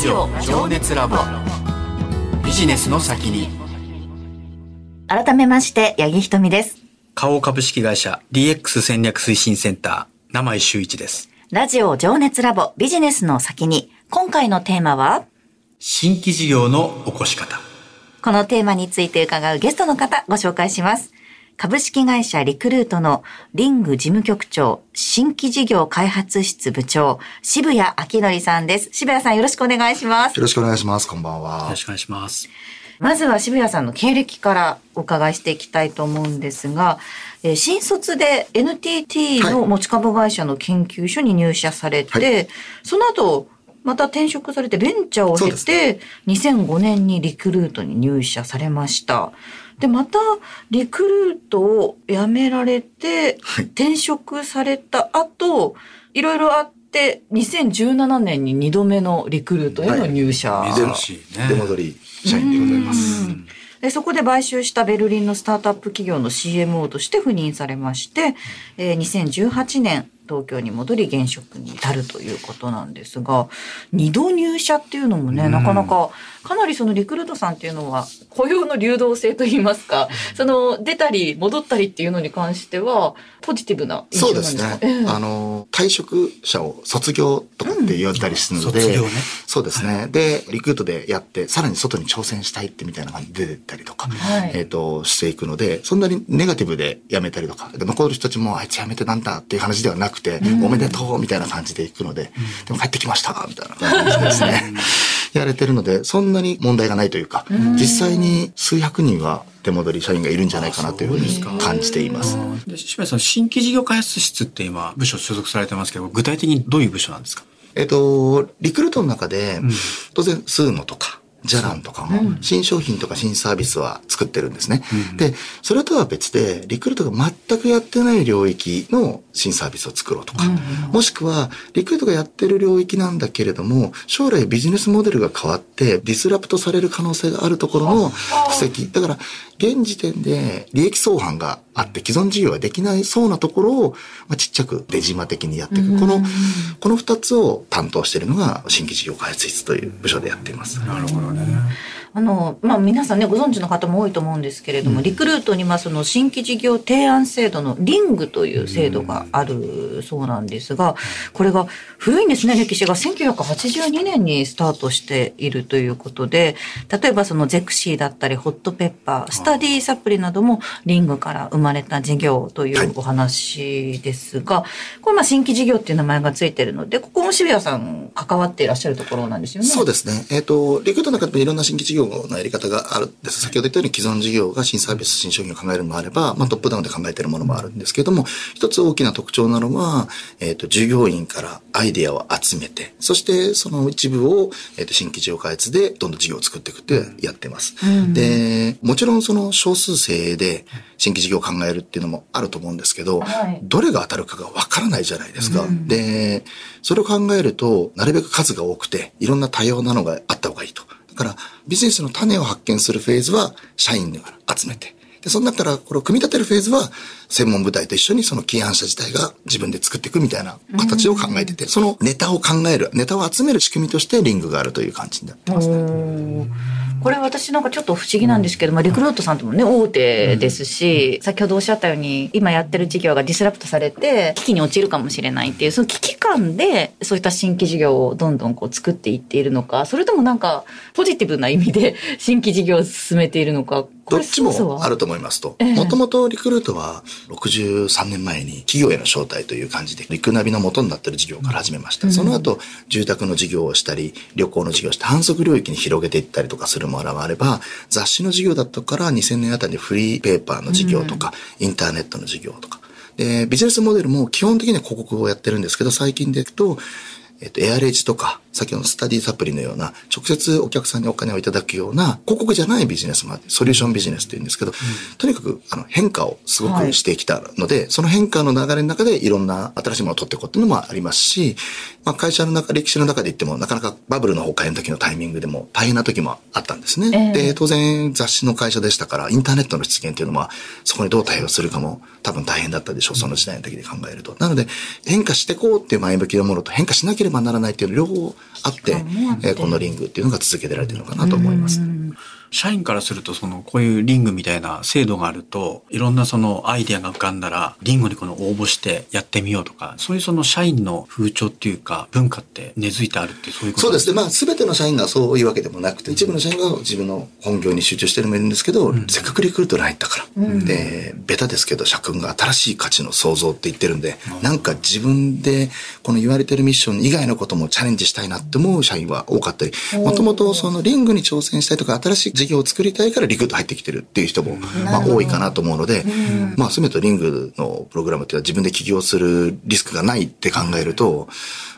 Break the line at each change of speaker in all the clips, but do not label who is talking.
ジオ情熱ラボビジネスの先に
改めまして、八木ひとみです。
花王株式会社 DX 戦略推進センター、名前周一です。
ラジオ情熱ラボビジネスの先に、今回のテーマは、
新規事業の起こし方。
このテーマについて伺うゲストの方、ご紹介します。株式会社リクルートのリング事務局長、新規事業開発室部長、渋谷明則さんです。渋谷さんよろしくお願いします。
よろしくお願いします。こんばん
よ
は
ろ。しくお願いします。
まずは渋谷さんの経歴からお伺いしていきたいと思うんですが、えー新卒で NTT の持ち株会社の研究所に入社されて、
は
その後、また転職されてベンチャーを経て、2005年にリクルートに入社されました。で、またリクルートを辞められて、
はい
転職された後、いろいろあって、2017年に2度目のリクルートへの入社。
珍しいね。
出戻り社員でございます。
うんでそこで買収したベルリンのスタートアップ企業の CMO として赴任されまして、えー2018年東京に戻り現職に至るということなんですが、二度入社っていうのもね、
うん。
なかなか、かなりそのリクルートさんっていうのは雇用の流動性といいますか、その出たり戻ったりっていうのに関しては、ポジティブな印象
そう
なんですか？
ですね。
ええ。
あの、退職者を卒業とかって言ったりするので、
卒業ね。
そうですね。で、リクルートでやって、さらに外に挑戦したいってみたいな感じで出てったりとか、
はい。
えっ、と、していくので、そんなにネガティブで辞めたりとか、で残る人たちも、あいつ辞めてなんだっていう話ではなくて、おめでとうみたいな感じで行くので、でも帰ってきましたみたいな感じでですね、やれてるので、そんなに問題がないというか、実際に数百人は出戻り社員がいるんじゃないかなというふうに感じています。
で渋谷さん、新規事業開発室って今、部署所属されてますけど、具体的にどういう部署なんですか？
えっと、リクルートの中で
ん、
当然、スーノとか、ジャランとかも、新商品とか新サービスは作ってるんですね。で、それとは別で、リクルートが全くやってない領域の新サービスを作ろうとか、もしくは、リクルートがやってる領域なんだけれども、将来ビジネスモデルが変わって、ディスラプトされる可能性があるところの布石。だから、現時点で利益相反があって既存事業ができないそうなところを、まあ、ちっちゃく出島的にやっていく。この、この二つを担当しているのが新規事業開発室という部署でやっています。
なるほどね。
あの、まあ、皆さんね、ご存知の方も多いと思うんですけれども、リクルートにはその新規事業提案制度のリングという制度があるそうなんですが、これが古いんですね、歴史が1982年にスタートしているということで、例えばそのゼクシーだったり、ホットペッパー、スタディサプリなどもリングから生まれた事業というお話ですが、これまあ新規事業っていう名前がついてるので、ここも渋谷さん関わっていらっしゃるところなんですよね。
そうですね。えっ、と、リクルートの中でもいろんな新規事業のやり方があるんです。先ほど言ったように既存事業が新サービス、新商品を考えるのもあれば、まあトップダウンで考えているものもあるんですけれども、一つ大きな特徴なのは、えっ、と、従業員からアイデアを集めて、そしてその一部を、えっ、と、新規事業開発でどんどん事業を作っていくってやってます。で、もちろんその少数生で新規事業を考えるっていうのもあると思うんですけど、
はい
どれが当たるかがわからないじゃないですか。で、それを考えると、なるべく数が多くて、いろんな多様なのがあった方がいいと。だから、ビジネスの種を発見するフェーズは、社員から集めて。で、その中から、これを組み立てるフェーズは、専門部隊と一緒にその起案者自体が自分で作っていくみたいな形を考えてて、そのネタを考える、ネタを集める仕組みとしてリングがあるという感じになってますね。
これ私なんかちょっと不思議なんですけど、まあ、リクルートさんともね、大手ですし、先ほどおっしゃったように、今やってる事業がディスラプトされて、危機に陥るかもしれないっていう、その危機感で、そういった新規事業をどんどんこう作っていっているのか、それともなんか、ポジティブな意味で新規事業を進めているのか、
どっちもあると思いますと。もともとリクルートは63年前に企業への招待という感じで、リクナビの元になっている事業から始めました。その後、住宅の事業をしたり、旅行の事業をして、反則領域に広げていったりとかするものもあれば、雑誌の事業だったから2000年あたりでフリーペーパーの事業とか、インターネットの事業とか。で、ビジネスモデルも基本的には広告をやってるんですけど、最近でいくと、えっと、エアレージとか、先のスタディサプリのような、直接お客さんにお金をいただくような、広告じゃないビジネスもあって、ソリューションビジネスって言うんですけど、とにかく、あの、変化をすごくしてきたので、その変化の流れの中でいろんな新しいものを取っていこうっていうのもありますし、まあ、会社の中、歴史の中で言っても、なかなかバブルの崩壊の時のタイミングでも大変な時もあったんですね。
ええ
で、当然雑誌の会社でしたから、インターネットの出現っていうのは、そこにどう対応するかも多分大変だったでしょう、その時代の時で考えると。なので、変化してこうっていう前向きなものと変化しなければればならないっていうの両方あって、えーこのリングっていうのが続けてられてるのかなと思います。
社員からすると、その、こういうリングみたいな制度があると、いろんなそのアイデアが浮かんだら、リングにこの応募してやってみようとか、そういうその社員の風潮っていうか、文化って根付いてあるってそういうこと
そうですね。
ね。
まあ、すべての社員がそういうわけでもなくて、一部の社員が自分の本業に集中してるのもいるんですけど、せっかくリクルートに入ったから。で、ベタですけど、社君が新しい価値の創造って言ってるんで、なんか自分で、この言われてるミッション以外のこともチャレンジしたいなって思う社員は多かったり、もともとそのリングに挑戦したいとか、新しい事業を作りたいからリクルート入ってきてるっていう人も、まあ多いかなと思うので、まあ、すべてリングのプログラムっていうのは自分で起業するリスクがないって考えると、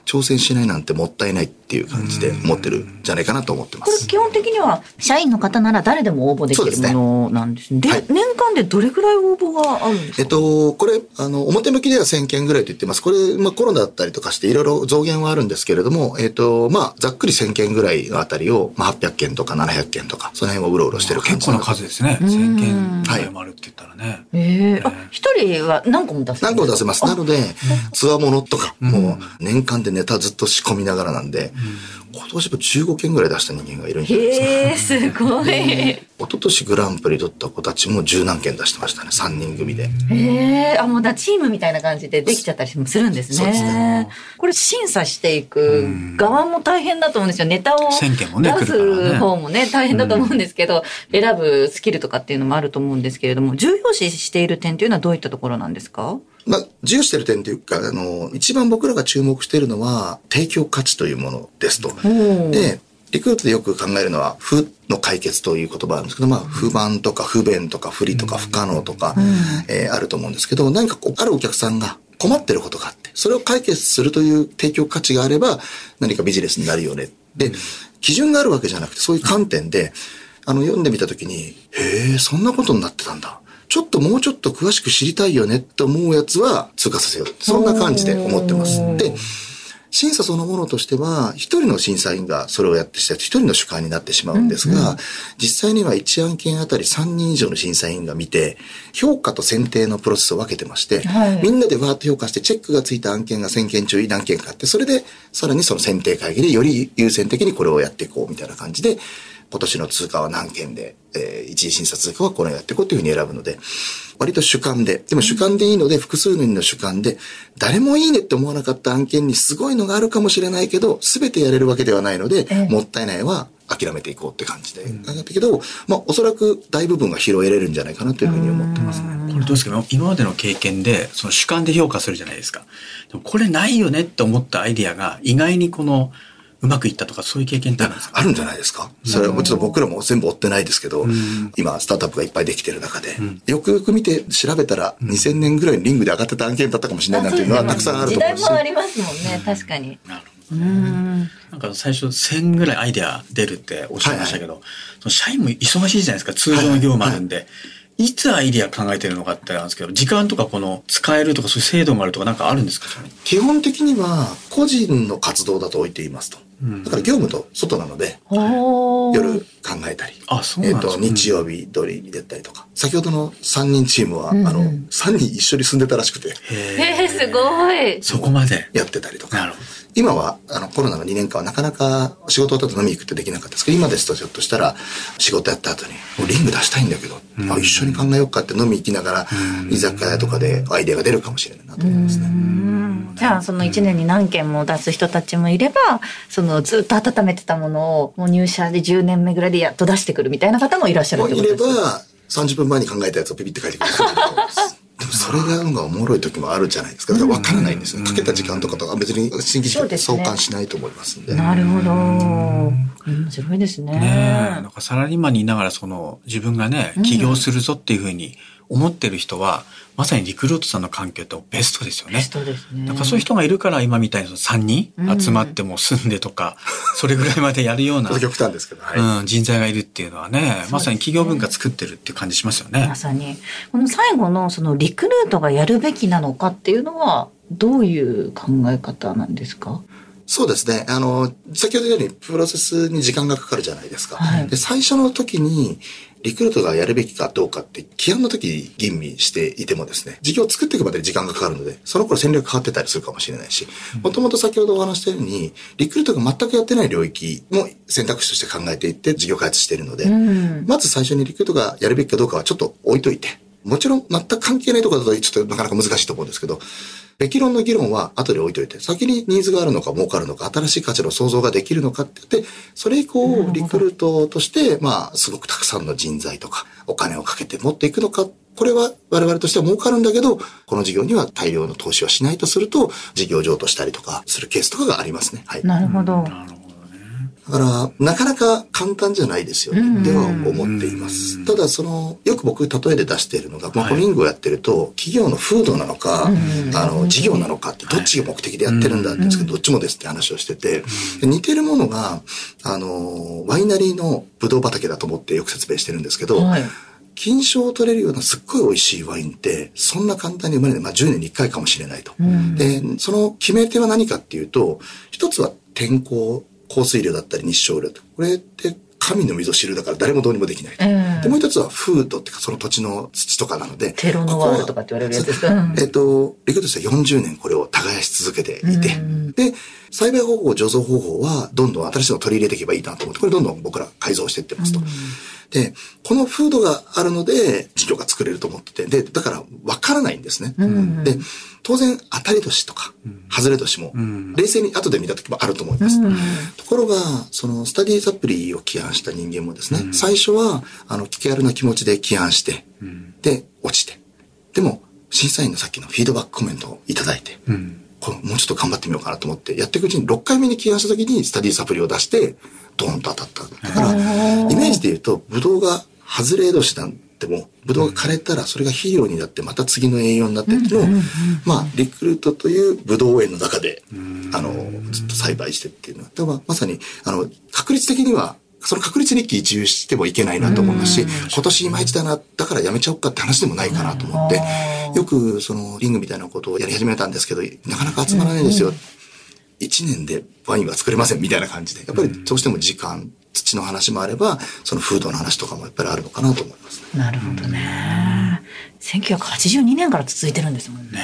挑戦しないなんてもったいないっていう感じで思ってるんじゃないかなと思ってます。
これ基本的には社員の方なら誰でも応募できるものなんですね。で、
はい
年間でどれくらい応募があるんですか？
えっと、これ、あの、表向きでは1000件ぐらいと言ってます。これ、まあコロナだったりとかしていろいろ増減はあるんですけれども、えっと、まあざっくり1000件ぐらいのあたりを、まあ800件とか700件とか、その辺をうろうろしてる感じ
結構な数ですね。1000件ぐらいもあるって言ったらね。
ええあ、一人は何個も出せる
何個も出せます。なので、ツアーものとか、もう年間でネタずっと仕込みながらなんで、今年も15件ぐらい出した人間がいるんじゃないですか。
へえ、すごい。へ
一昨年グランプリ取った子たちも十何件出してましたね。3人組で。
え、あ、もうだ、チームみたいな感じでできちゃったりもするんです
そうです
ね
ね。
これ審査していく側も大変だと思うんですよ。ネタを
1000件もね
出す方もね、大変だと思うんですけど、選ぶスキルとかっていうのもあると思うんですけれども、重要視している点というのはどういったところなんですか？
まあ、重要してる点というか、あの、一番僕らが注目しているのは、提供価値というものですと。で、リクルートでよく考えるのは、負の解決という言葉なんですけど、まあ、不満とか不便とか不利とか不可能とか、えーあると思うんですけど、何かこう、あるお客さんが困ってることがあって、それを解決するという提供価値があれば、何かビジネスになるよね。で、基準があるわけじゃなくて、そういう観点で、あの、読んでみたときに、へえ、そんなことになってたんだ。ちょっともうちょっと詳しく知りたいよねって思うやつは通過させよう。そんな感じで思ってます。で、審査そのものとしては、一人の審査員がそれをやってした一人の主観になってしまうんですが、実際には1案件あたり3人以上の審査員が見て、評価と選定のプロセスを分けてまして、
はい
みんなでわーっと評価してチェックがついた案件が1000件中何件かあって、それでさらにその選定会議でより優先的にこれをやっていこうみたいな感じで、今年の通貨は何件で、えー一次審査通貨はこれをやっていこうというふうに選ぶので、割と主観で、でも主観でいいので、複数人の主観で、誰もいいねって思わなかった案件にすごいのがあるかもしれないけど、すべてやれるわけではないので、もったいないは諦めていこうって感じで。だけど、まあ、おそらく大部分が拾えれるんじゃないかなというふうに思ってますね。
これどうですか？今までの経験で、その主観で評価するじゃないですか。でもこれないよねって思ったアイディアが意外にこの、うまくいったとかそういう経験ってあるんですか
あるんじゃないですか？それはもうちょっと僕らも全部追ってないですけど、今、スタートアップがいっぱいできてる中で、よくよく見て調べたら、2000年ぐらいにリングで上がってた案件だったかもしれないなんていうのはたくさんあると思うし
時代も。ありますもんね、確かに。
なるほどね。なんか最初1000ぐらいアイデア出るっておっしゃいましたけど、社員も忙しいじゃないですか、通常の業務あるんで。いつアイディア考えてるのかってなんですけど、時間とかこの使えるとかそういう制度があるとかなんかあるんですか？
基本的には個人の活動だと置いていますと。だから業務と外なので、夜考えたり。
あそう
えっ、と、日曜日通りに出たりとか。先ほどの3人チームは、あの、3人一緒に住んでたらしくて、
へえ、すごい。
そこまで。
やってたりとか。
なるほど。
今は、あの、コロナの2年間はなかなか仕事終わった後飲み行くってできなかったですけど、今ですとひょっとしたら仕事やった後に、もうリング出したいんだけど、あ一緒に考えようかって飲み行きながら、居酒屋とかでアイデアが出るかもしれないなと思いますね。
じゃあ、その1年に何件も出す人たちもいれば、そのずっと温めてたものを、もう入社で10年目ぐらいでやっと出してくるみたいな方もいらっしゃる
もういれ
ってことですか？
ば、30分前に考えたやつをピピって書いてくれる。人もいると思います。でもそれがおもろい時もあるじゃないですか。だから分からないんですよ。かけた時間とかとか別に新規
そうですね
相関しないと思いますんで。
なるほど。面白いですね。
ねえ。なんかサラリーマンにいながらその自分がね、起業するぞっていうふうに思ってる人は、まさにリクルートさんの環境ってベストですよね。
ベストですね
なんかそういう人がいるから今みたいにその3人集まっても住んでとか、それぐらいまでやるような、
極端ですけど、はい。
うん、人材がいるっていうのはね、まさに企業文化作ってるっていう感じしますよね
ま。さに。この最後のそのリクルートがやるべきなのかっていうのは、どういう考え方なんですか？
そうですね。あの、先ほど言ったようにプロセスに時間がかかるじゃないですか。
はい
で最初の時に、リクルートがやるべきかどうかって、起案の時吟味していてもですね、事業を作っていくまでに時間がかかるので、その頃戦略変わってたりするかもしれないし、もともと先ほどお話したように、リクルートが全くやってない領域も選択肢として考えていって事業開発しているので、
うん。
まず最初にリクルートがやるべきかどうかはちょっと置いといて、もちろん全く関係ないところだとちょっとなかなか難しいと思うんですけど、べき論の議論は後で置いといて、先にニーズがあるのか儲かるのか、新しい価値の創造ができるのかって言って、それ以降、リクルートとして、まあ、すごくたくさんの人材とか、お金をかけて持っていくのか、これは我々としては儲かるんだけど、この事業には大量の投資はしないとすると、事業譲渡したりとかするケースとかがありますね。はい。
なるほど。
だから、なかなか簡単じゃないですよ
うん
ね。では思っています。ただ、その、よく僕例えで出しているのが、このリングをやってると、企業の風土なのか、
うん
あの、事業なのかって、どっちが目的でやってるんだって言うんですけど、どっちもですって話をしてて、で似てるものが、あの、ワイナリーのブドウ畑だと思ってよく説明してるんですけど、
はい。
金賞を取れるようなすっごい美味しいワインって、そんな簡単に生まれない。まあ、10年に1回かもしれないと。
うん
で、その決め手は何かっていうと、一つは天候、降水量だったり日照量と。これって神の溝知るだから誰もどうにもできないと。
ええ
で、もう一つは風土っていうかその土地の土とかなので。
テロノワールとかって言われるやつですか？うん
えっと、リクルートとしては40年これを耕し続けていて、
うん
で、栽培方法、醸造方法はどんどん新しいのを取り入れていけばいいなと思って、これどんどん僕ら改造していってますと。で、この風土があるので、事業が作れると思ってて、で、だから分からないんですね。
ん
で、当然当たり年とか、外れ年も、
ん
冷静に後で見た時もあると思います。
うん
ところが、そのスタディサプリを起案した人間もですね、最初は、あの、気軽な気持ちで起案して、で、落ちて。でも、審査員のさっきのフィードバックコメントをいただいて、
うん。
これもうちょっと頑張ってみようかなと思って、やっていくうちに6回目に起案した時にスタディサプリを出して、ドーンと当たった。だから、イメージで言うと、ブドウが外れ年なんても、ブドウが枯れたらそれが肥料になってまた次の栄養になってっていうのを、まあ、リクルートというブドウ園の中で、あの、ずっと栽培してっていうのは、まさに、あの、確率的には、その確率日記一憂してもいけないなと思いますし、今年いまいちだな、だからやめちゃおうかって話でもないかなと思って、よくそのリングみたいなことをやり始めたんですけど、なかなか集まらないんですよ。一年でワインは作れませんみたいな感じで。やっぱりどうしても時間、土の話もあれば、その風土の話とかもやっぱりあるのかなと思いますね。
なるほどね。1982年から続いてるんですもんね。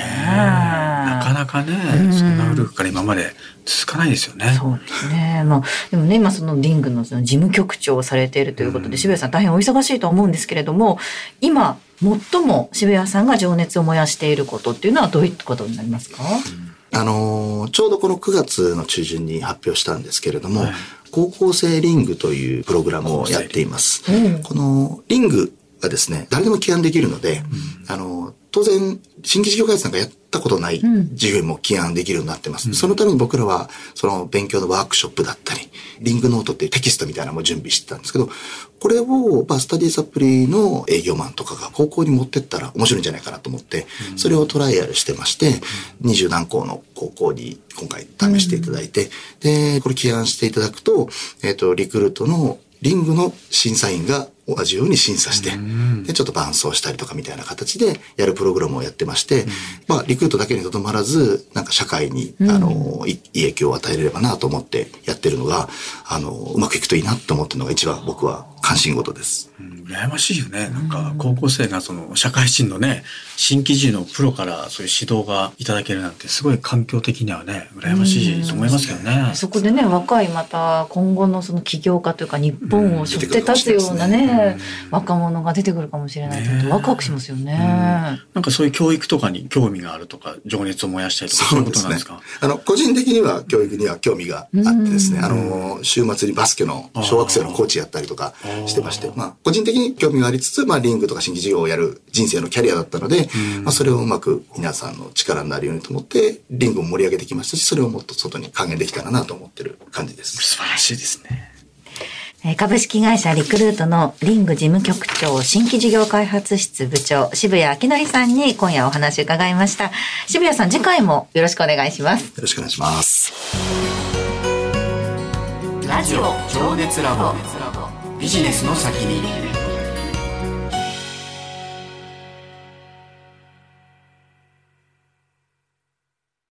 なかなかね、そんな古くから今まで続かないですよね。
そうですね。まあ、でもね、今そのリングのその事務局長をされているということで、渋谷さん大変お忙しいと思うんですけれども、今、最も渋谷さんが情熱を燃やしていることっていうのはどういったことになりますか、
あのーちょうどこの9月の中旬に発表したんですけれども、
はい。
高校生リングというプログラムをやっています。
うん。
このリングがですね、誰でも起案できるので、あの、当然、新規事業開発なんかやったことない
ん。
事業にも起案できるようになってます。そのために僕らは、その勉強のワークショップだったり、リングノートっていうテキストみたいなのも準備してたんですけど、これを、まあ、スタディサプリの営業マンとかが高校に持ってったら面白いんじゃないかなと思って、それをトライアルしてまして、二十何校の高校に今回試していただいて、で、これ起案していただくと、えっ、と、リクルートのリングの審査員が同じように審査して、で、ちょっと伴走したりとかみたいな形でやるプログラムをやってまして、まあ、リクルートだけにとどまらず、なんか社会に、あの、いいい影響を与えれればなと思ってやってるのが、あの、うまくいくといいなと思ってるのが一番僕は関心事です。
うん羨ましいよね。なんか、高校生がその、社会人のね、新規事のプロからそういう指導がいただけるなんて、すごい環境的にはね、羨ましいと思いますけどね。
そこでね、若いまた今後のその起業家というか日本を背負って立つようなね、若者が出てくるかもしれないと思うとワクワクしますよね。
なんかそういう教育とかに興味があるとか、情熱を燃やしたいとか、そういうことなんですか？
あの、個人的には教育には興味があってですね、あの、週末にバスケの小学生のコーチやったりとかしてまして、まあ、個人的に興味がありつつ、まあ、リングとか新規事業をやる人生のキャリアだったので、まあ、それをうまく皆さんの力になるようにと思って、リングを盛り上げてきましたし、それをもっと外に還元できたらなと思ってる感じです。
素晴らしいですね。
えー株式会社リクルートのリング事務局長新規事業開発室部長渋谷明則さんに今夜お話を伺いました。渋谷さん次回もよろしくお願いします。
よろしくお願いします。
ラジオ情熱ラボビジネスの先に。